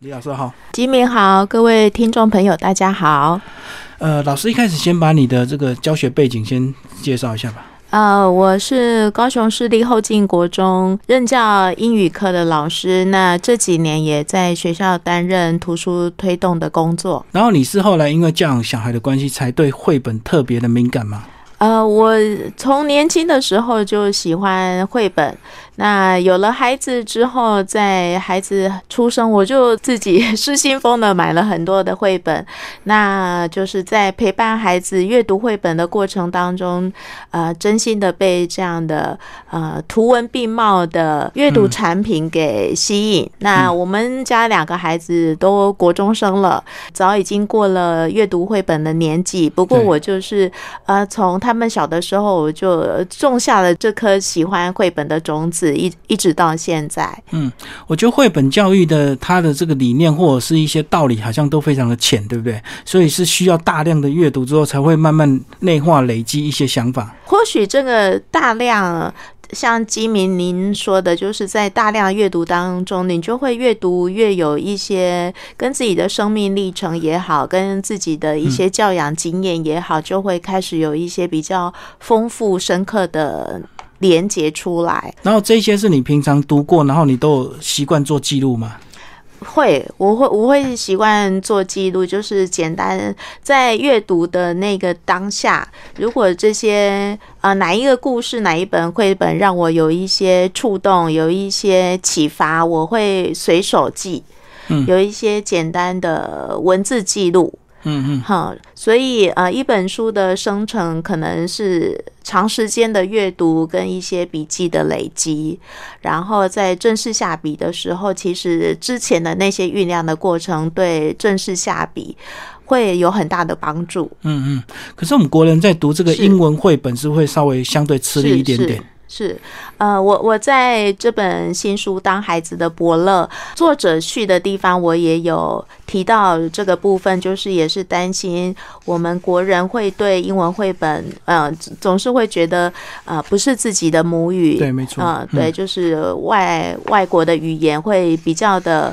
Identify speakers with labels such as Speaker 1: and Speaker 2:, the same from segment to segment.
Speaker 1: 李老师好，
Speaker 2: 吉明好，各位听众朋友大家好。
Speaker 1: 呃，老师一开始先把你的这个教学背景先介绍一下吧。
Speaker 2: 呃，我是高雄市立后进国中任教英语课的老师，那这几年也在学校担任图书推动的工作。
Speaker 1: 然后你是后来因为教养小孩的关系，才对绘本特别的敏感吗？
Speaker 2: 呃，我从年轻的时候就喜欢绘本。那有了孩子之后，在孩子出生，我就自己失心疯的买了很多的绘本。那就是在陪伴孩子阅读绘本的过程当中，呃，真心的被这样的呃图文并茂的阅读产品给吸引。那我们家两个孩子都国中生了，早已经过了阅读绘本的年纪。不过我就是呃，从他们小的时候，我就种下了这颗喜欢绘本的种子。一一直到现在，
Speaker 1: 嗯，我觉得绘本教育的它的这个理念或者是一些道理，好像都非常的浅，对不对？所以是需要大量的阅读之后，才会慢慢内化、累积一些想法。
Speaker 2: 或许这个大量，像基民您说的，就是在大量阅读当中，你就会越读越有一些跟自己的生命历程也好，跟自己的一些教养经验也好，就会开始有一些比较丰富、深刻的。连接出来，
Speaker 1: 然后这些是你平常读过，然后你都习惯做记录吗？
Speaker 2: 会，我会，我会习惯做记录，就是简单在阅读的那个当下，如果这些呃哪一个故事、哪一本绘本让我有一些触动、有一些启发，我会随手记，嗯，有一些简单的文字记录。嗯嗯嗯，好，所以呃，一本书的生成可能是长时间的阅读跟一些笔记的累积，然后在正式下笔的时候，其实之前的那些酝酿的过程，对正式下笔会有很大的帮助。
Speaker 1: 嗯嗯，可是我们国人在读这个英文绘本是会稍微相对吃力一点点。
Speaker 2: 是，呃，我我在这本新书《当孩子的伯乐》作者序的地方，我也有提到这个部分，就是也是担心我们国人会对英文绘本，呃，总是会觉得，呃，不是自己的母语，
Speaker 1: 对，没错，
Speaker 2: 嗯，对，就是外外国的语言会比较的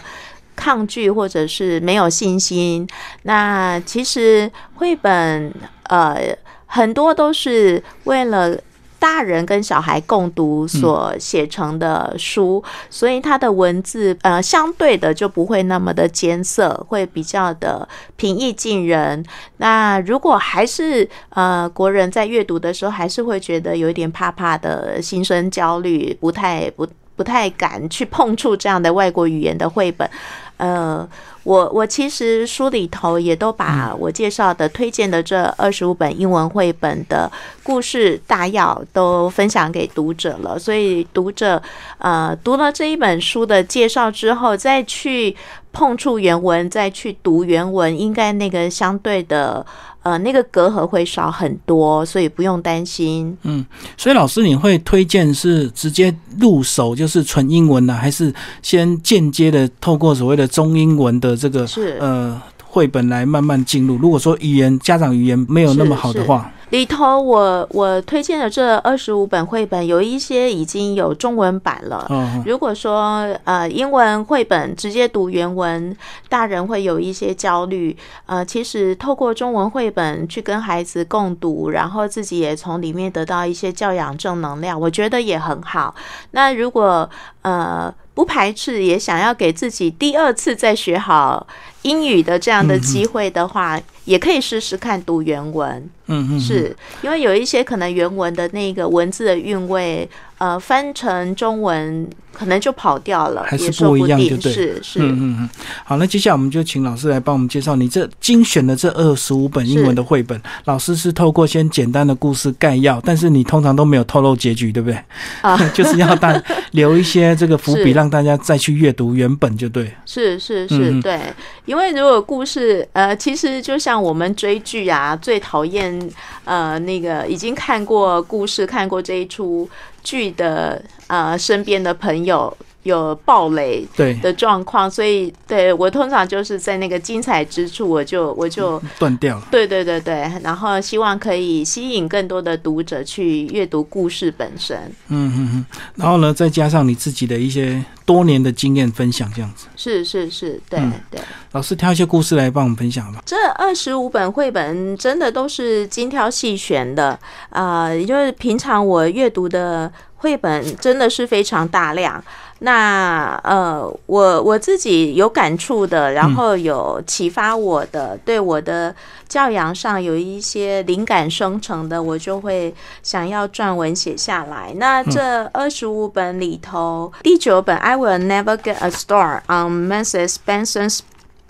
Speaker 2: 抗拒，或者是没有信心。那其实绘本，呃，很多都是为了。大人跟小孩共读所写成的书，所以它的文字呃相对的就不会那么的艰涩，会比较的平易近人。那如果还是呃国人在阅读的时候，还是会觉得有一点怕怕的心生焦虑，不太不不太敢去碰触这样的外国语言的绘本，呃。我我其实书里头也都把我介绍的推荐的这二十五本英文绘本的故事大要都分享给读者了，所以读者呃读了这一本书的介绍之后，再去碰触原文，再去读原文，应该那个相对的。呃，那个隔阂会少很多，所以不用担心。
Speaker 1: 嗯，所以老师你会推荐是直接入手就是纯英文呢，还是先间接的透过所谓的中英文的这个
Speaker 2: 是
Speaker 1: 呃绘本来慢慢进入？如果说语言家长语言没有那么好的话。
Speaker 2: 里头，我我推荐的这二十五本绘本，有一些已经有中文版了。如果说呃英文绘本直接读原文，大人会有一些焦虑。呃，其实透过中文绘本去跟孩子共读，然后自己也从里面得到一些教养正能量，我觉得也很好。那如果呃不排斥，也想要给自己第二次再学好英语的这样的机会的话，也可以试试看读原文。嗯嗯，是因为有一些可能原文的那个文字的韵味，呃，翻成中文可能就跑掉了，
Speaker 1: 还是不一样，就对，
Speaker 2: 是是。
Speaker 1: 嗯嗯嗯。好，那接下来我们就请老师来帮我们介绍你这精选的这二十五本英文的绘本。老师是透过先简单的故事概要，但是你通常都没有透露结局，对不对？啊，就是要大留一些这个伏笔，让大家再去阅读原本就对。
Speaker 2: 是是是，对。因为如果故事，呃，其实就像我们追剧啊，最讨厌。呃，那个已经看过故事、看过这一出剧的啊，身边的朋友有。有暴雷
Speaker 1: 对
Speaker 2: 的状况，所以对我通常就是在那个精彩之处，我就我就
Speaker 1: 断掉了。
Speaker 2: 对对对对，然后希望可以吸引更多的读者去阅读故事本身。
Speaker 1: 嗯嗯嗯，然后呢，再加上你自己的一些多年的经验分享，这样子。
Speaker 2: 是是是，对对。
Speaker 1: 老师挑一些故事来帮我们分享吧。
Speaker 2: 这二十五本绘本真的都是精挑细选的啊，也就是平常我阅读的绘本真的是非常大量。那呃，我我自己有感触的，然后有启发我的，对我的教养上有一些灵感生成的，我就会想要撰文写下来。那这二十五本里头，第九本《I Will Never Get a Star on Mrs. Benson's》。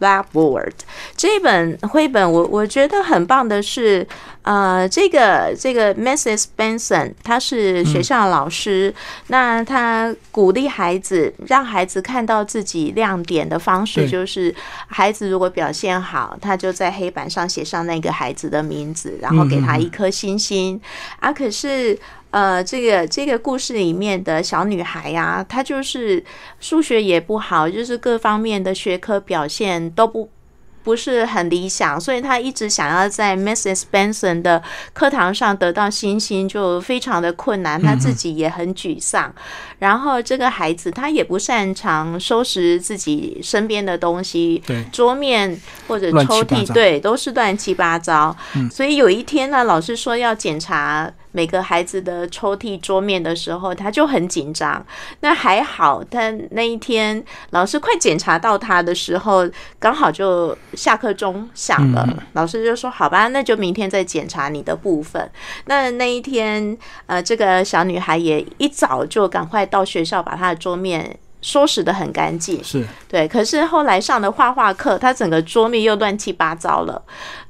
Speaker 2: Blackboard 这本绘本，我我觉得很棒的是，呃，这个这个 Mrs. Benson，她是学校老师，那她鼓励孩子，让孩子看到自己亮点的方式，就是孩子如果表现好，他就在黑板上写上那个孩子的名字，然后给他一颗星星啊。可是。呃，这个这个故事里面的小女孩呀，她就是数学也不好，就是各方面的学科表现都不。不是很理想，所以他一直想要在 Mrs. Benson 的课堂上得到星星，就非常的困难。他自己也很沮丧。然后这个孩子他也不擅长收拾自己身边的东西，
Speaker 1: 对，
Speaker 2: 桌面或者抽屉，对，都是乱七八糟。所以有一天呢，老师说要检查每个孩子的抽屉桌面的时候，他就很紧张。那还好，但那一天老师快检查到他的时候，刚好就。下课钟响了，老师就说：“好吧，那就明天再检查你的部分。”那那一天，呃，这个小女孩也一早就赶快到学校，把她的桌面收拾的很干净。
Speaker 1: 是
Speaker 2: 对，可是后来上的画画课，她整个桌面又乱七八糟了。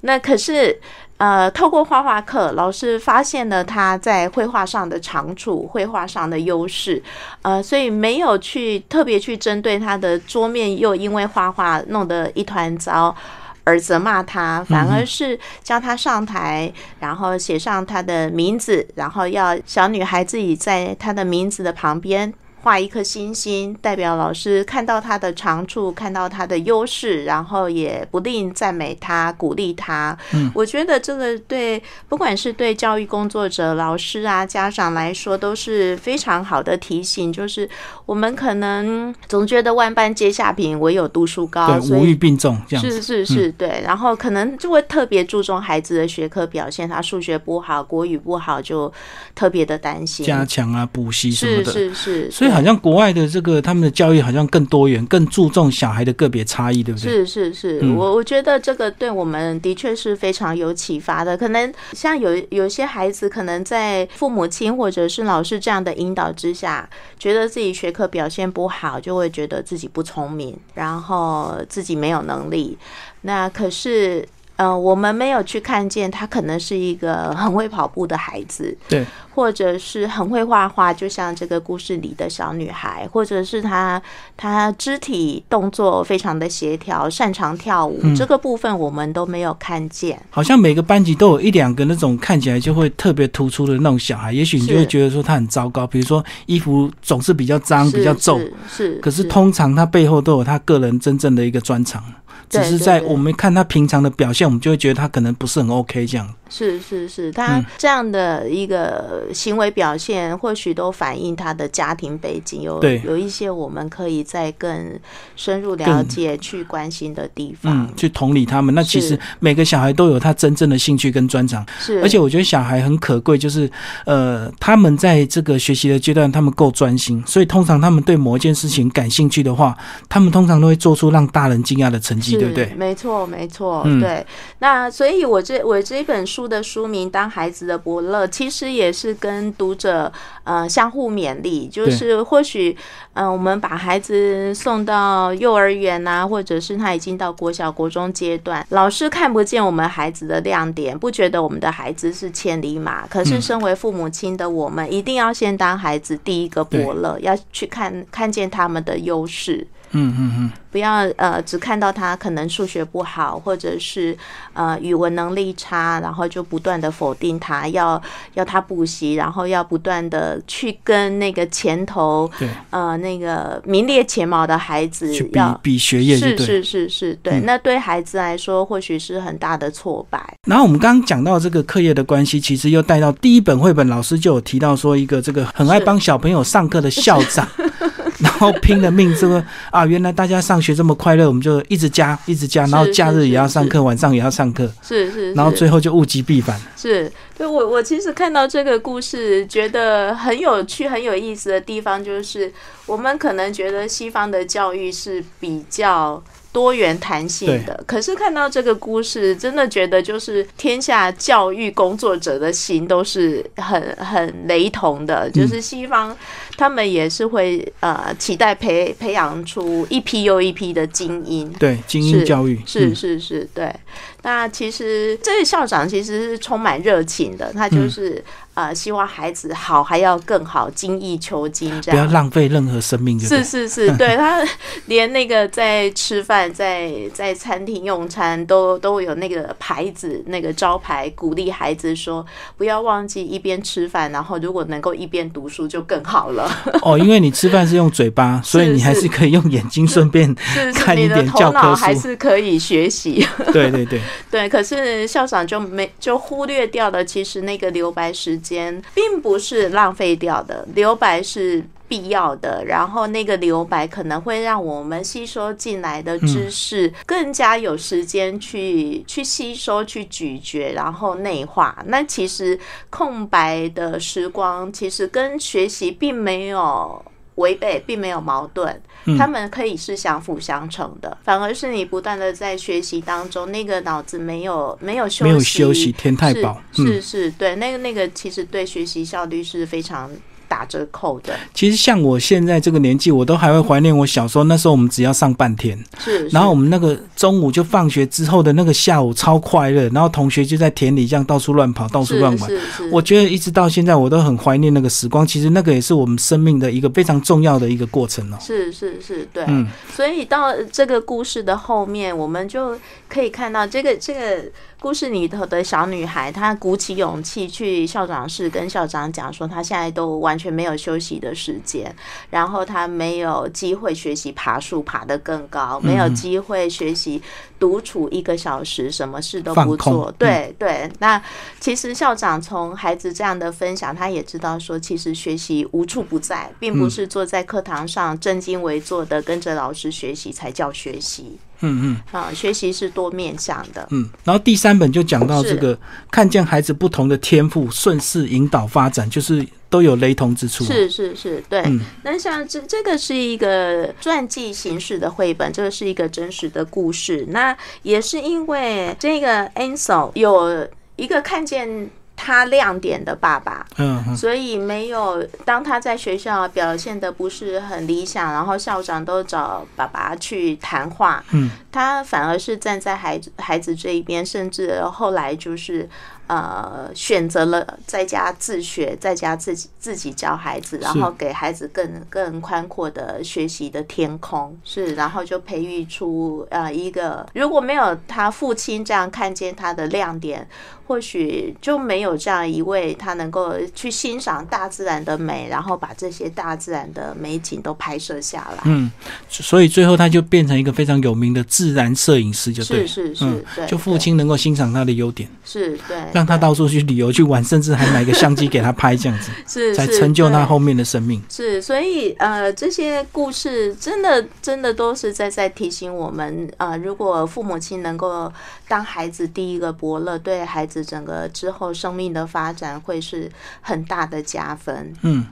Speaker 2: 那可是。呃，透过画画课，老师发现了他在绘画上的长处，绘画上的优势，呃，所以没有去特别去针对他的桌面，又因为画画弄得一团糟而责骂他，反而是叫他上台，然后写上他的名字，然后要小女孩自己在他的名字的旁边。画一颗星星，代表老师看到他的长处，看到他的优势，然后也不吝赞美他，鼓励他。嗯，我觉得这个对，不管是对教育工作者、老师啊、家长来说，都是非常好的提醒。就是我们可能总觉得万般皆下品，唯有读书高，
Speaker 1: 对，无欲并重，这样
Speaker 2: 是是是，对。然后可能就会特别注重孩子的学科表现，他数学不好，国语不好，就特别的担心，
Speaker 1: 加强啊，补习什么的，
Speaker 2: 是是是，
Speaker 1: 所以。好像国外的这个他们的教育好像更多元，更注重小孩的个别差异，对不对？
Speaker 2: 是是是，我我觉得这个对我们的确是非常有启发的。可能像有有些孩子，可能在父母亲或者是老师这样的引导之下，觉得自己学科表现不好，就会觉得自己不聪明，然后自己没有能力。那可是。嗯，我们没有去看见他可能是一个很会跑步的孩子，
Speaker 1: 对，
Speaker 2: 或者是很会画画，就像这个故事里的小女孩，或者是他他肢体动作非常的协调，擅长跳舞，这个部分我们都没有看见。
Speaker 1: 好像每个班级都有一两个那种看起来就会特别突出的那种小孩，也许你就会觉得说他很糟糕，比如说衣服总是比较脏、比较皱，
Speaker 2: 是，
Speaker 1: 可是通常他背后都有他个人真正的一个专长。只是在我们看他平常的表现，我们就会觉得他可能不是很 OK 这样。
Speaker 2: 是是是，他这样的一个行为表现，或许都反映他的家庭背景有有一些我们可以再更深入了解、去关心的地方，
Speaker 1: 去同理他们。那其实每个小孩都有他真正的兴趣跟专长，
Speaker 2: 是。
Speaker 1: 而且我觉得小孩很可贵，就是呃，他们在这个学习的阶段，他们够专心，所以通常他们对某一件事情感兴趣的话，他们通常都会做出让大人惊讶的成绩，对不对？
Speaker 2: 没错，没错，对。那所以，我这我这本书。的书名《当孩子的伯乐》其实也是跟读者呃相互勉励，就是或许嗯，我们把孩子送到幼儿园啊，或者是他已经到国小、国中阶段，老师看不见我们孩子的亮点，不觉得我们的孩子是千里马。可是身为父母亲的我们，一定要先当孩子第一个伯乐，要去看看见他们的优势。
Speaker 1: 嗯嗯嗯。
Speaker 2: 不要呃，只看到他可能数学不好，或者是呃语文能力差，然后就不断的否定他，要要他补习，然后要不断的去跟那个前头呃那个名列前茅的孩子
Speaker 1: 去比比学业，
Speaker 2: 是。是是是，对，
Speaker 1: 嗯
Speaker 2: 那对孩子来说或许是很大的挫败。
Speaker 1: 然后我们刚刚讲到这个课业的关系，其实又带到第一本绘本，老师就有提到说一个这个很爱帮小朋友上课的校长，然后拼了命这个啊，原来大家上学这么快乐，我们就一直加一直加，然后假日也要上课，晚上也要上课，
Speaker 2: 是是，
Speaker 1: 然后最后就物极必反。
Speaker 2: 是，对我我其实看到这个故事，觉得很有趣、很有意思的地方，就是我们可能觉得西方的教育是比较。多元弹性的，可是看到这个故事，真的觉得就是天下教育工作者的心都是很很雷同的，就是西方他们也是会呃期待培培养出一批又一批的精英，
Speaker 1: 对，精英教育。
Speaker 2: 是
Speaker 1: 嗯。
Speaker 2: 是是，对。那其实这位校长其实是充满热情的，他
Speaker 1: 嗯。
Speaker 2: 就是、呃希望孩子好还要更好，精益求精这样
Speaker 1: 不要。浪费任何生命，
Speaker 2: 是？是是，对他连那个在吃饭、在在餐厅用餐都都有那个牌子、那个招牌，鼓励孩子说不要忘记一边吃饭，然后如果能够一边读书就更好了。
Speaker 1: 哦，因为你吃饭是用嘴巴，所以你还
Speaker 2: 是
Speaker 1: 是可以用眼睛顺便看一点教科
Speaker 2: 脑还。是可以学习。
Speaker 1: 对对对，
Speaker 2: 对，可是校长就没就忽略掉了，其实那个留白时间并不是浪费掉的，留白是必要的。然后那个留白可能会让我们吸收进来的知识更加有时间去、去吸收、去咀嚼，然后内化。那其实空白的时光，其实跟学习并没有。违背并没有矛盾，
Speaker 1: 嗯
Speaker 2: 他们可以是相辅相成的，反而是你不断的在学习当中，那个脑子没有没有休息，
Speaker 1: 没有休息，天太饱。
Speaker 2: 是是，对，那个那个其实对学习效率是非常打折扣的，
Speaker 1: 其实像我现在这个年纪，我都还会怀念我小时候，那时候我们只要上半天，
Speaker 2: 是，
Speaker 1: 然后我们那个中午就放学之后的那个下午超快乐，然后同学就在田里这样到处乱跑，到处乱玩。我觉得一直到现在，我都很怀念那个时光。其实那个也是我们生命的一个非常重要的一个过程哦。
Speaker 2: 是是是，对，
Speaker 1: 嗯，
Speaker 2: 所以到这个故事的后面，我们就可以看到这个这个故事里头的小女孩，她鼓起勇气去校长室跟校长讲说，她现在都完全没有休息的时间，然后她没有机会学习爬树爬得更高，没有机会学习独处一个小时，什么事都不做。对对，那其实校长从孩子这样的分享，他也知道说，其实学习无处不在，并不是坐在课堂上正襟危坐的跟着老师学习才叫学习
Speaker 1: 嗯嗯
Speaker 2: 啊，学习是多面向的。
Speaker 1: 嗯。然后第三本就讲到这个，看见孩子不同的天赋，顺势引导发展，就是都有雷同之处。
Speaker 2: 是是是，对。
Speaker 1: 嗯
Speaker 2: 那像这这个是一个传记形式的绘本，这个是一个真实的故事。那也是因为这个 Ansel 有一个看见他亮点的爸爸，
Speaker 1: 嗯嗯。
Speaker 2: 所以没有当他在学校表现的不是很理想，然后校长都找爸爸去谈话，
Speaker 1: 嗯，
Speaker 2: 他反而是站在孩子孩子这一边，甚至后来就是呃选择了在家自学，在家自己自己教孩子，然后给孩子更更宽阔的学习的天空，是，然后就培育出呃一个如果没有他父亲这样看见他的亮点。或许就没有这样一位他能够去欣赏大自然的美，然后把这些大自然的美景都拍摄下来。
Speaker 1: 嗯，所以最后他就变成一个非常有名的自然摄影师，就对。
Speaker 2: 是是是，
Speaker 1: 嗯
Speaker 2: 对，
Speaker 1: 就父亲能够欣赏他的优点，
Speaker 2: 是对，
Speaker 1: 让他到处去旅游去玩，甚至还买个相机给他拍，这样子
Speaker 2: 是是
Speaker 1: 才成就他后面的生命。
Speaker 2: 是，所以呃，这些故事真的真的都是在在提醒我们，呃，如果父母亲能够当孩子第一个伯乐，对孩子整个之后生命的发展会是很大的加分。
Speaker 1: 嗯，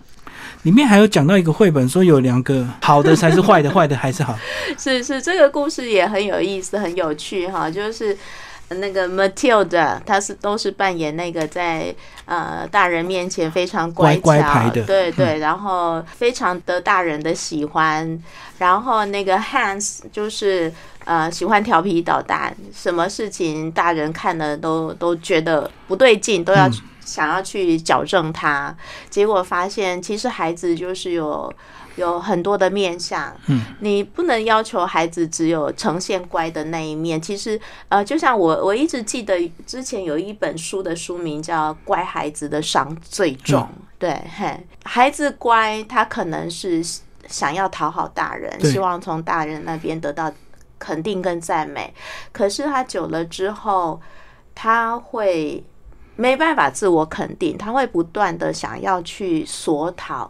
Speaker 1: 里面还有讲到一个绘本，说有两个好的才是坏的，坏的还是好。
Speaker 2: 是是，这个故事也很有意思，很有趣哈，就是。那个 Matilda，她是都是扮演那个在呃大人面前非常
Speaker 1: 乖
Speaker 2: 巧，
Speaker 1: 乖牌的。
Speaker 2: 对对，然后非常得大人的喜欢。然后那个 Hans 就是呃喜欢调皮捣蛋，什么事情大人看了都都觉得不对劲，都要
Speaker 1: 嗯
Speaker 2: 想要去矫正他。结果发现其实孩子就是有有很多的面相。
Speaker 1: 嗯，
Speaker 2: 你不能要求孩子只有呈现乖的那一面。其实，呃，就像我我一直记得之前有一本书的书名叫《乖孩子的伤最重》。对，嘿，孩子乖，他可能是想要讨好大人，希望从大人那边得到肯定跟赞美。可是他久了之后，他会没办法自我肯定，他会不断的想要去索讨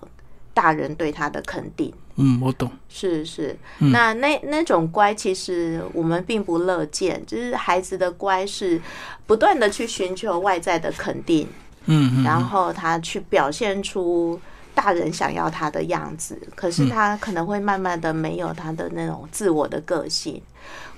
Speaker 2: 大人对他的肯定。
Speaker 1: 嗯，我懂。
Speaker 2: 是是，那那那种乖，其实我们并不乐见。就是孩子的乖是不断的去寻求外在的肯定。
Speaker 1: 嗯，
Speaker 2: 然后他去表现出大人想要他的样子，可是他可能会慢慢的没有他的那种自我的个性。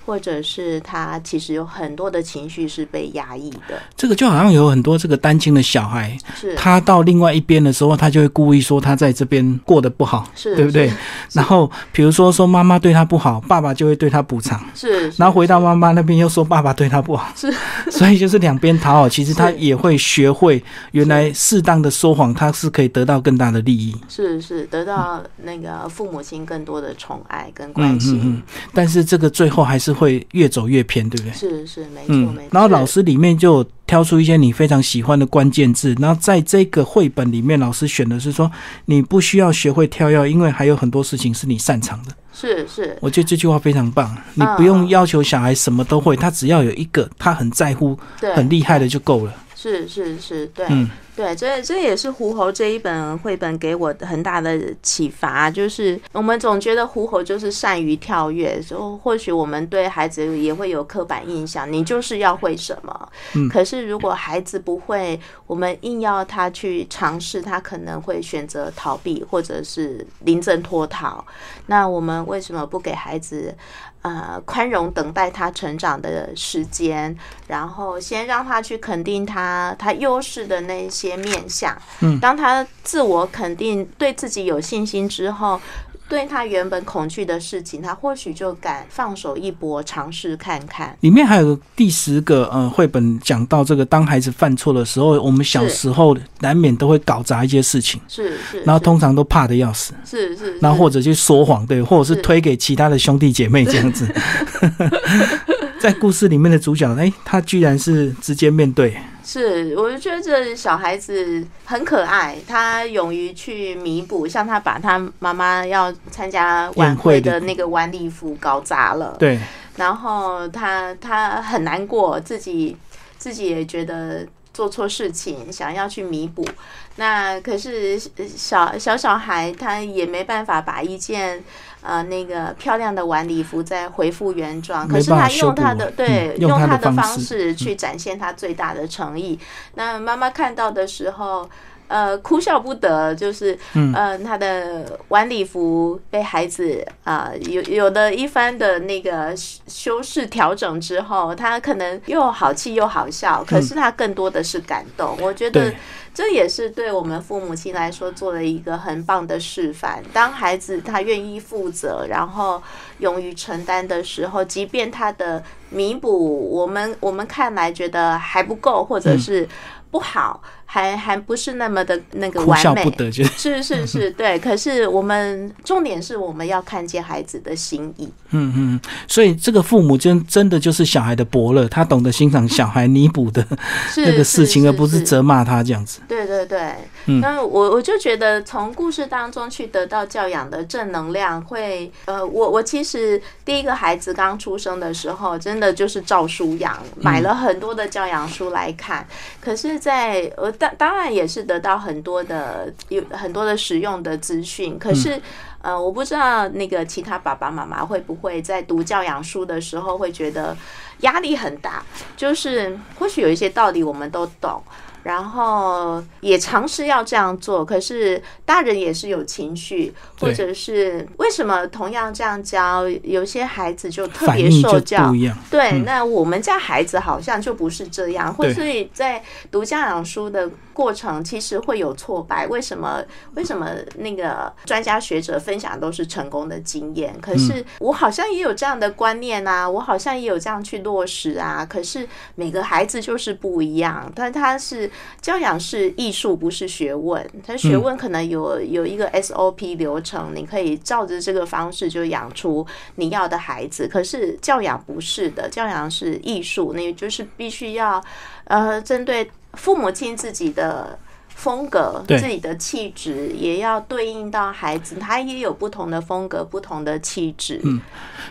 Speaker 2: 或者是他其实有很多的情绪是被压抑的，
Speaker 1: 这个就好像有很多这个单亲的小孩，
Speaker 2: 是。
Speaker 1: 他到另外一边的时候，他就会故意说他在这边过得不好，
Speaker 2: 是
Speaker 1: 对不对？然后比如说说妈妈对他不好，爸爸就会对他补偿，
Speaker 2: 是，
Speaker 1: 然后回到妈妈那边又说爸爸对他不好，
Speaker 2: 是，
Speaker 1: 所以就是两边讨好，其实他也会学会原来适当的说谎，他是可以得到更大的利益，
Speaker 2: 是是得到那个父母亲更多的宠爱跟关心，嗯嗯。嗯，
Speaker 1: 但是这个最后还是。会越走越偏，对不对？
Speaker 2: 是是没错没错。
Speaker 1: 然后老师里面就挑出一些你非常喜欢的关键字，然后在这个绘本里面，老师选的是说你不需要学会跳跃，因为还有很多事情是你擅长的。
Speaker 2: 是是，
Speaker 1: 我觉得这句话非常棒。你不用要求小孩什么都会，他只要有一个他很在乎、很厉害的就够了。
Speaker 2: 是是是，对。对，这这也是狐猴这一本绘本给我很大的启发，就是我们总觉得狐猴就是善于跳跃，就或许我们对孩子也会有刻板印象，你就是要会什么。
Speaker 1: 嗯。
Speaker 2: 可是如果孩子不会，我们硬要他去尝试，他可能会选择逃避，或者是临阵脱逃。那我们为什么不给孩子？呃，宽容等待他成长的时间，然后先让他去肯定他他优势的那些面相。
Speaker 1: 嗯，
Speaker 2: 当他自我肯定，对自己有信心之后。对他原本恐惧的事情，他或许就敢放手一搏，尝试看看。
Speaker 1: 里面还有第十个呃绘本讲到这个，当孩子犯错的时候，我们小时候难免都会搞砸一些事情，
Speaker 2: 是是，
Speaker 1: 然后通常都怕的要死，
Speaker 2: 是是，
Speaker 1: 然后或者去说谎，对，或者是推给其他的兄弟姐妹这样子。在故事里面的主角，哎，他居然是直接面对。
Speaker 2: 是，我就觉得这小孩子很可爱，他勇于去弥补，像他把他妈妈要参加晚会的那个晚礼服搞砸了，
Speaker 1: 对，
Speaker 2: 然后他他很难过，自己自己也觉得做错事情，想要去弥补。那可是小小小孩，他也没办法把一件呃那个漂亮的晚礼服再恢复原状。可是他用他的对用他的方式去展现他最大的诚意。那妈妈看到的时候。呃，哭笑不得，就是呃，他的晚礼服被孩子啊，有有的一番的那个修饰调整之后，他可能又好气又好笑，可是他更多的是感动。我觉得这也是对我们父母亲来说做了一个很棒的示范。当孩子他愿意负责，然后勇于承担的时候，即便他的弥补我们我们看来觉得还不够，或者是不好。还还不是那么的那个完美，是是 是，对。可是我们重点是我们要看见孩子的心意。
Speaker 1: 嗯嗯，所以这个父母真真的就是小孩的伯乐，他懂得欣赏小孩弥补的 那个事情，而不是责骂他这样子。
Speaker 2: 对对对，那我我就觉得从故事当中去得到教养的正能量，会呃，我我其实第一个孩子刚出生的时候，真的就是照书养，买了很多的教养书来看。可是，在呃。当当然也是得到很多的有很多的实用的资讯，可是呃，我不知道那个其他爸爸妈妈会不会在读教养书的时候会觉得压力很大，就是或许有一些道理我们都懂。然后也尝试要这样做，可是大人也是有情绪，或者是为什么同样这样教，有些孩子就特别受教，对，那我们家孩子好像就不是这样，或是在读家长书的过程其实会有挫败。为什么？为什么那个专家学者分享都是成功的经验？可是我好像也有这样的观念啊，我好像也有这样去落实啊。可是每个孩子就是不一样，但他是教养是艺术，不是学问。他学问可能有有一个 SOP 流程，你可以照着这个方式就养出你要的孩子。可是教养不是的，教养是艺术，那就是必须要呃针对父母亲自己的。风格，自己的气质也要对应到孩子，他也有不同的风格、不同的气质。
Speaker 1: 嗯，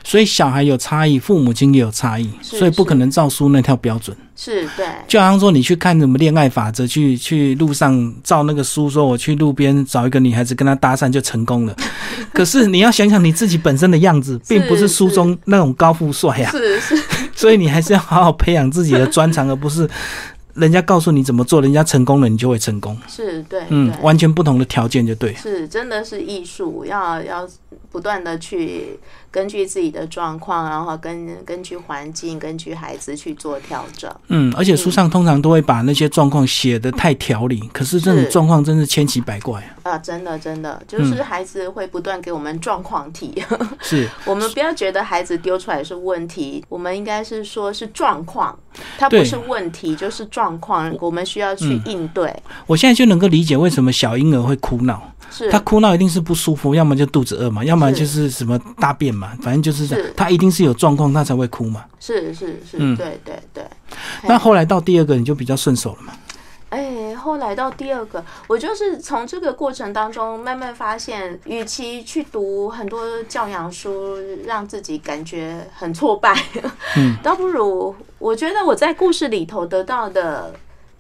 Speaker 1: 所以小孩有差异，父母亲也有差异，所以不可能照书那条标准。
Speaker 2: 是对，
Speaker 1: 就好像说你去看什么恋爱法则，去去路上照那个书，说我去路边找一个女孩子跟她搭讪就成功了。可是你要想想你自己本身的样子，并不是书中那种高富帅呀。
Speaker 2: 是是，
Speaker 1: 所以你还是要好好培养自己的专长，而不是。人家告诉你怎么做，人家成功了，你就会成功。
Speaker 2: 是对，嗯，
Speaker 1: 完全不同的条件就对。
Speaker 2: 是，真的是艺术，要要不断的去。根据自己的状况，然后根根据环境，根据孩子去做调整。
Speaker 1: 嗯，而且书上通常都会把那些状况写的太条理，可是这种状况真是千奇百怪
Speaker 2: 啊！啊真的，真的，就是孩子会不断给我们状况题。
Speaker 1: 是
Speaker 2: 我们不要觉得孩子丢出来是问题，我们应该是说是状况，它不是问题，就是状况，我们需要去应对。
Speaker 1: 我现在就能够理解为什么小婴儿会哭闹。是他哭闹一定是不舒服，要么就肚子饿嘛，要么就是什么大便嘛，反正就是这样。他一定是有状况，他才会哭嘛。
Speaker 2: 是是是，嗯，对对对。
Speaker 1: 那后来到第二个，你就比较顺手了嘛？
Speaker 2: 哎，后来到第二个，我就是从这个过程当中慢慢发现，与其去读很多教养书，让自己感觉很挫败，嗯，倒不如我觉得我在故事里头得到的。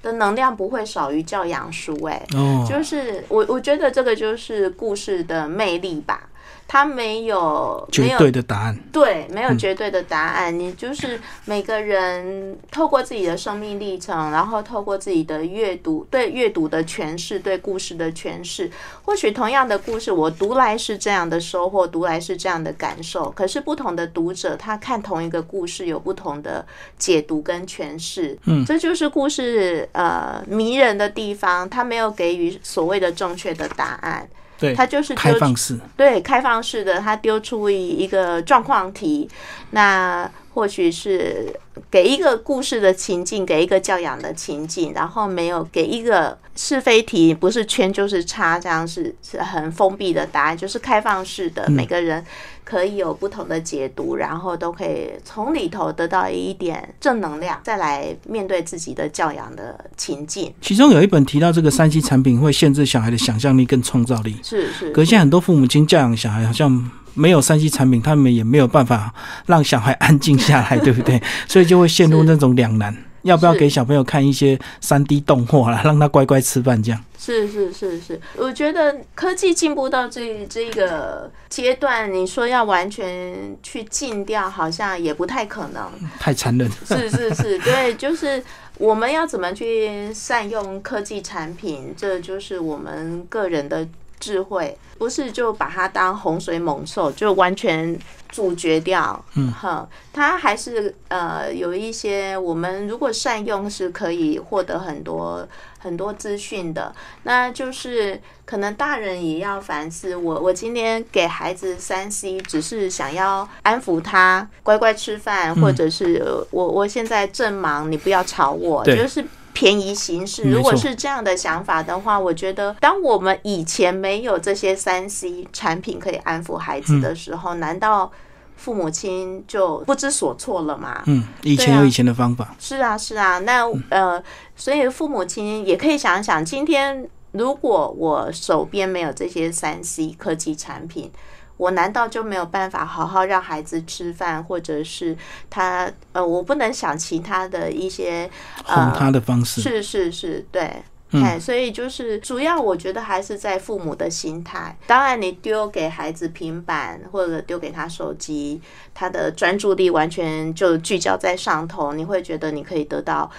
Speaker 2: 的能量不会少于教养书，哎，就是我我觉得这个就是故事的魅力吧。他没有
Speaker 1: 绝对的答案，
Speaker 2: 对，没有绝对的答案。你就是每个人透过自己的生命历程，然后透过自己的阅读，对阅读的诠释，对故事的诠释。或许同样的故事，我读来是这样的收获，读来是这样的感受。可是不同的读者，他看同一个故事有不同的解读跟诠释。嗯，这就是故事呃迷人的地方，他没有给予所谓的正确的答案。
Speaker 1: 它
Speaker 2: 就是
Speaker 1: 开放式，
Speaker 2: 对开放式的，它丢出一一个状况题，那或许是给一个故事的情境，给一个教养的情境，然后没有给一个是非题，不是圈就是叉，这样是是很封闭的答案，就是开放式的，每个人。可以有不同的解读，然后都可以从里头得到一点正能量，再来面对自己的教养的情境。
Speaker 1: 其中有一本提到，这个三 C 产品会限制小孩的想象力跟创造力。
Speaker 2: 是是。
Speaker 1: 可现在很多父母亲教养小孩，好像没有三 C 产品，他们也没有办法让小孩安静下来，对不对？所以就会陷入那种两难。要不要给小朋友看一些三 D 动画啦，让他乖乖吃饭？这样
Speaker 2: 是是是是，我觉得科技进步到这这个阶段，你说要完全去禁掉，好像也不太可能，
Speaker 1: 太残忍。
Speaker 2: 是是是，对，就是我们要怎么去善用科技产品，这就是我们个人的。智慧不是就把它当洪水猛兽，就完全阻绝掉。嗯，哈，它还是呃有一些我们如果善用是可以获得很多很多资讯的。那就是可能大人也要反思，我我今天给孩子三 C，只是想要安抚他乖乖吃饭，或者是我我现在正忙，你不要吵我，就是。便宜行事，如果是这样的想法的话，我觉得，当我们以前没有这些三 C 产品可以安抚孩子的时候，难道父母亲就不知所措了吗？
Speaker 1: 嗯，以前有以前的方法。
Speaker 2: 是啊，是啊，那呃，所以父母亲也可以想想，今天如果我手边没有这些三 C 科技产品。我难道就没有办法好好让孩子吃饭，或者是他呃，我不能想其他的一些
Speaker 1: 哄他的方式？
Speaker 2: 是是是，对，哎，所以就是主要，我觉得还是在父母的心态。当然，你丢给孩子平板或者丢给他手机，他的专注力完全就聚焦在上头，你会觉得你可以得到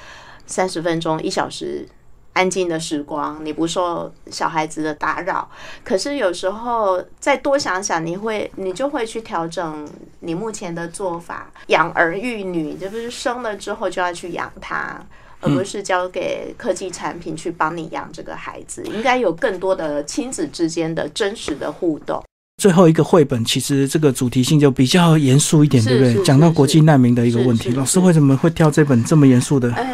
Speaker 2: 三十分钟、一小时。安静的时光，你不受小孩子的打扰。可是有时候再多想想，你会，你就会去调整你目前的做法。养儿育女，就不是生了之后就要去养他。而不是交给科技产品去帮你养这个孩子。应该有更多的亲子之间的真实的互动。
Speaker 1: 最后一个绘本，其实这个主题性就比较严肃一点，对不对？讲到国际难民的一个问题，老师为什么会挑这本这么严肃的？
Speaker 2: 呃，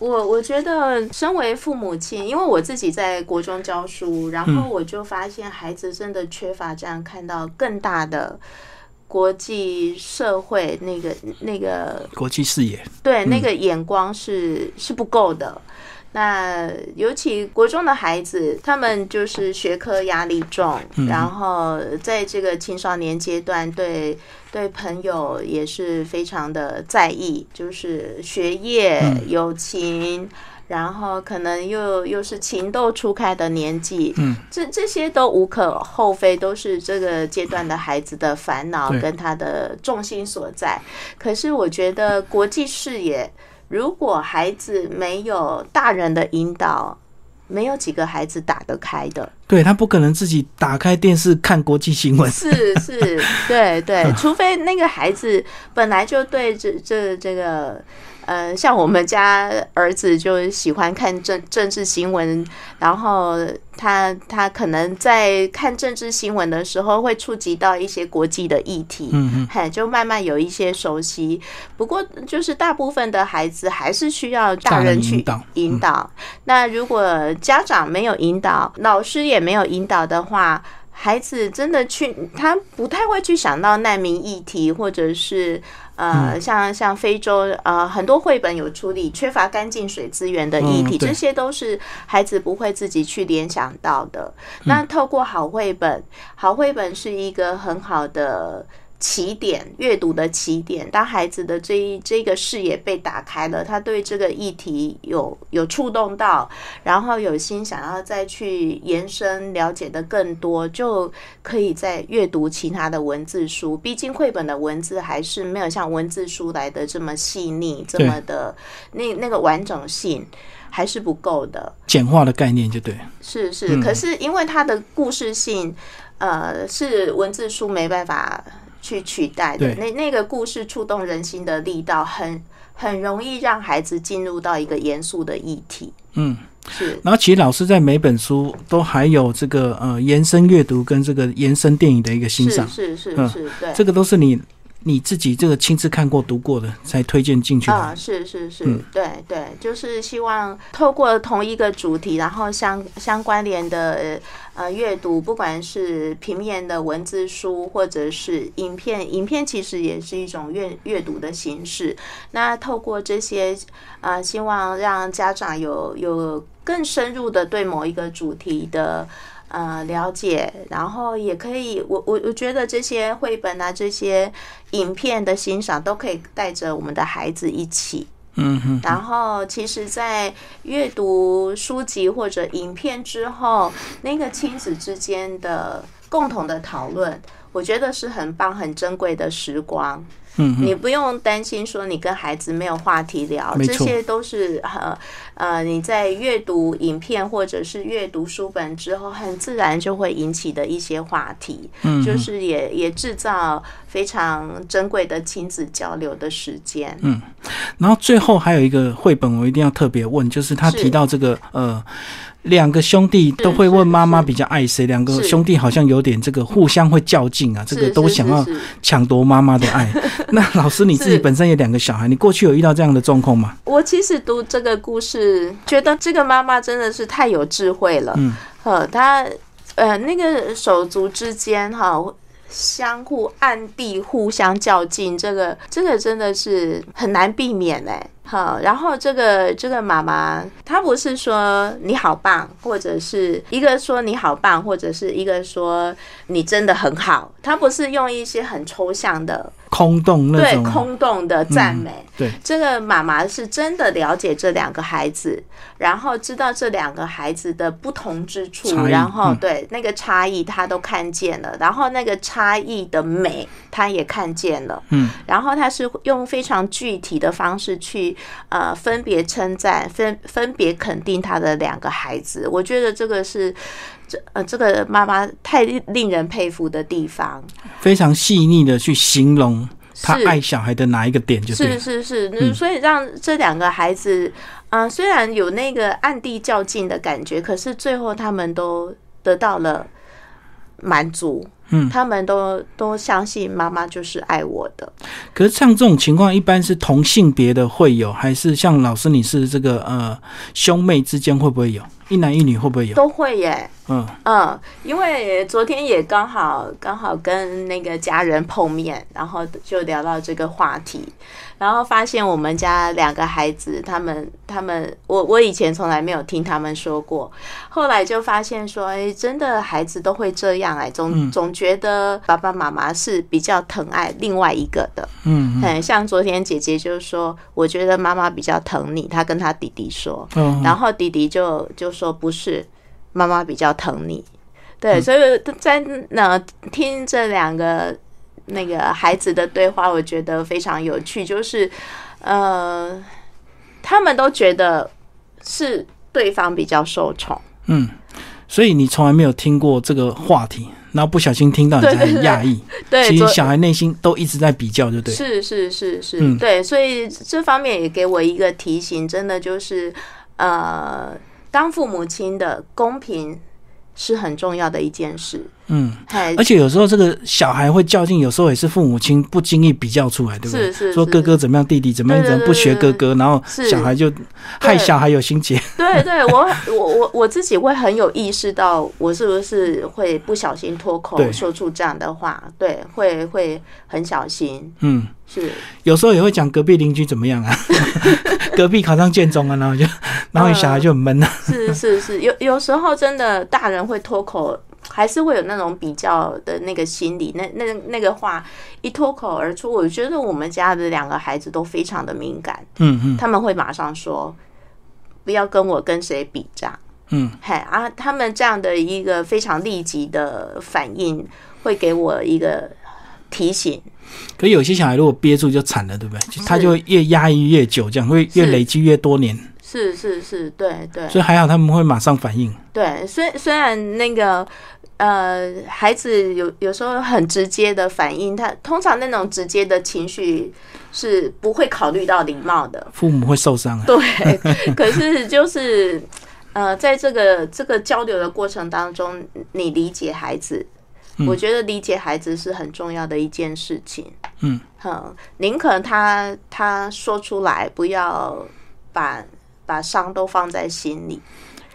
Speaker 2: 我我觉得，身为父母亲，因为我自己在国中教书，然后我就发现孩子真的缺乏这样看到更大的国际社会那个那个
Speaker 1: 国际视野，
Speaker 2: 对那个眼光是是不够的。那尤其国中的孩子，他们就是学科压力重，然后在这个青少年阶段，对对朋友也是非常的在意，就是学业、友情，然后可能又又是情窦初开的年纪，嗯，这这些都无可厚非，都是这个阶段的孩子的烦恼跟他的重心所在。可是我觉得国际视野。如果孩子没有大人的引导，没有几个孩子打得开的。
Speaker 1: 对他不可能自己打开电视看国际新闻。
Speaker 2: 是是，对对，除非那个孩子本来就对这这这个。呃，像我们家儿子就喜欢看政政治新闻，然后他他可能在看政治新闻的时候会触及到一些国际的议题，嗯嗯，嘿，就慢慢有一些熟悉。不过，就是大部分的孩子还是需要大人去引导。那如果家长没有引导，老师也没有引导的话，孩子真的去他不太会去想到难民议题，或者是。呃，像像非洲，呃，很多绘本有处理缺乏干净水资源的议题，这些都是孩子不会自己去联想到的。那透过好绘本，好绘本是一个很好的。起点阅读的起点，当孩子的这一这个视野被打开了，他对这个议题有有触动到，然后有心想要再去延伸了解的更多，就可以再阅读其他的文字书。毕竟绘本的文字还是没有像文字书来的这么细腻，这么的那那个完整性还是不够的。
Speaker 1: 简化的概念就对，
Speaker 2: 是是，可是因为它的故事性，呃，是文字书没办法。去取代的那那个故事触动人心的力道，很很容易让孩子进入到一个严肃的议题。嗯，是。
Speaker 1: 然后其实老师在每本书都还有这个呃延伸阅读跟这个延伸电影的一个欣赏，
Speaker 2: 是是是是，对，
Speaker 1: 这个都是你。你自己这个亲自看过、读过的，才推荐进去啊？
Speaker 2: 是是是，对对，就是希望透过同一个主题，然后相相关联的呃阅读，不管是平面的文字书，或者是影片，影片其实也是一种阅阅读的形式。那透过这些呃，希望让家长有有更深入的对某一个主题的。呃，了解，然后也可以，我我我觉得这些绘本啊，这些影片的欣赏都可以带着我们的孩子一起，嗯哼。然后，其实，在阅读书籍或者影片之后，那个亲子之间的共同的讨论，我觉得是很棒、很珍贵的时光。嗯，你不用担心说你跟孩子没有话题聊，这些都是呃呃你在阅读影片或者是阅读书本之后，很自然就会引起的一些话题，嗯，就是也也制造非常珍贵的亲子交流的时间。
Speaker 1: 嗯，然后最后还有一个绘本，我一定要特别问，就是他提到这个呃。两个兄弟都会问妈妈比较爱谁？两个兄弟好像有点这个互相会较劲啊，这个都想要抢夺妈妈的爱。那老师你自己本身有两个小孩，你过去有遇到这样的状况吗？
Speaker 2: 我其实读这个故事，觉得这个妈妈真的是太有智慧了。嗯，呃，她呃那个手足之间哈，相互暗地互相较劲，这个这个真的是很难避免哎。好，然后这个这个妈妈，她不是说你好棒，或者是一个说你好棒，或者是一个说你真的很好，她不是用一些很抽象的。
Speaker 1: 空洞那
Speaker 2: 种，对空洞的赞美。
Speaker 1: 对，
Speaker 2: 这个妈妈是真的了解这两个孩子，然后知道这两个孩子的不同之处，然后对那个差异她都看见了，然后那个差异的美她也看见了。嗯，然后她是用非常具体的方式去呃分别称赞、分分别肯定她的两个孩子。我觉得这个是。这呃，这个妈妈太令人佩服的地方，
Speaker 1: 非常细腻的去形容她爱小孩的哪一个点，就是
Speaker 2: 是是，所以让这两个孩子，啊，虽然有那个暗地较劲的感觉，可是最后他们都得到了满足。嗯，他们都都相信妈妈就是爱我的。
Speaker 1: 可是像这种情况，一般是同性别的会有，还是像老师你是这个呃兄妹之间会不会有？一男一女会不会有？
Speaker 2: 都会耶。嗯嗯，因为昨天也刚好刚好跟那个家人碰面，然后就聊到这个话题，然后发现我们家两个孩子，他们他们，我我以前从来没有听他们说过，后来就发现说，哎，真的孩子都会这样哎，总总觉得爸爸妈妈是比较疼爱另外一个的。嗯嗯，像昨天姐姐就说，我觉得妈妈比较疼你，她跟她弟弟说，嗯然后弟弟就就。说不是，妈妈比较疼你，对，所以在那听这两个那个孩子的对话，我觉得非常有趣，就是呃，他们都觉得是对方比较受宠，
Speaker 1: 嗯，所以你从来没有听过这个话题，然后不小心听到，你才很讶异，
Speaker 2: 对，
Speaker 1: 其实小孩内心都一直在比较，就对，
Speaker 2: 是是是是，对，所以这方面也给我一个提醒，真的就是呃。当父母亲的公平是很重要的一件事。
Speaker 1: 嗯，而且有时候这个小孩会较劲，有时候也是父母亲不经意比较出来，对不对？
Speaker 2: 是是。
Speaker 1: 说哥哥怎么样，弟弟怎么样，怎么不学哥哥，然后小孩就害小孩有心结。
Speaker 2: 对 对，我我我我自己会很有意识到，我是不是会不小心脱口说出这样的话？对，会会很小心。嗯，是。
Speaker 1: 有时候也会讲隔壁邻居怎么样啊？隔壁考上建中啊，然后就。然后小孩就很闷了。
Speaker 2: 是是是，有有时候真的大人会脱口，还是会有那种比较的那个心理。那那那个话一脱口而出，我觉得我们家的两个孩子都非常的敏感。嗯嗯，他们会马上说：“不要跟我跟谁比这样。”嗯，嘿啊，他们这样的一个非常立即的反应，会给我一个提醒。
Speaker 1: 可有些小孩如果憋住就惨了，对不对？他就越压抑越久，这样会越累积越多年。
Speaker 2: 是是是，对对，
Speaker 1: 所以还好他们会马上反应。
Speaker 2: 对，虽虽然那个呃，孩子有有时候很直接的反应，他通常那种直接的情绪是不会考虑到礼貌的，
Speaker 1: 父母会受伤。
Speaker 2: 啊对，可是就是呃，在这个这个交流的过程当中，你理解孩子，我觉得理解孩子是很重要的一件事情。嗯，好，宁可他他说出来，不要把。把伤都放在心里，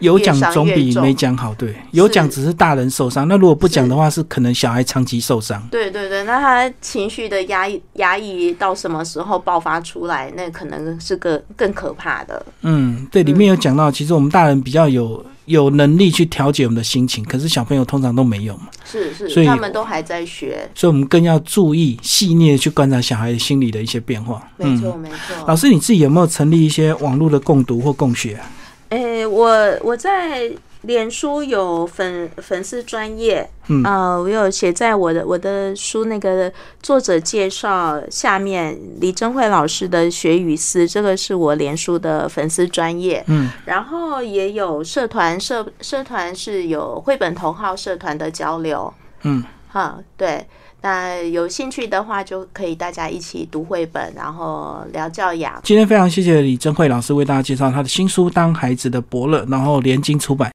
Speaker 1: 有讲总比没讲好。对，有讲只是大人受伤，那如果不讲的话，是可能小孩长期受伤。
Speaker 2: 对对对，那他情绪的压抑压抑到什么时候爆发出来，那可能是个更可怕的。
Speaker 1: 嗯，对，里面有讲到，其实我们大人比较有。有能力去调节我们的心情，可是小朋友通常都没有嘛。
Speaker 2: 是是，所以他们都还在学，
Speaker 1: 所以我们更要注意细腻的去观察小孩心理的一些变化。
Speaker 2: 没错没错。
Speaker 1: 老师你自己有没有成立一些网络的共读或共学啊？
Speaker 2: 诶，我我在。脸书有粉粉丝专业，啊，我有写在我的我的书那个作者介绍下面，李珍慧老师的学语思，这个是我脸书的粉丝专业，嗯，然后也有社团社社团是有绘本同号社团的交流，嗯，哈，对。那有兴趣的话，就可以大家一起读绘本，然后聊教养。
Speaker 1: 今天非常谢谢李珍慧老师为大家介绍他的新书《当孩子的伯乐》，然后联经出版。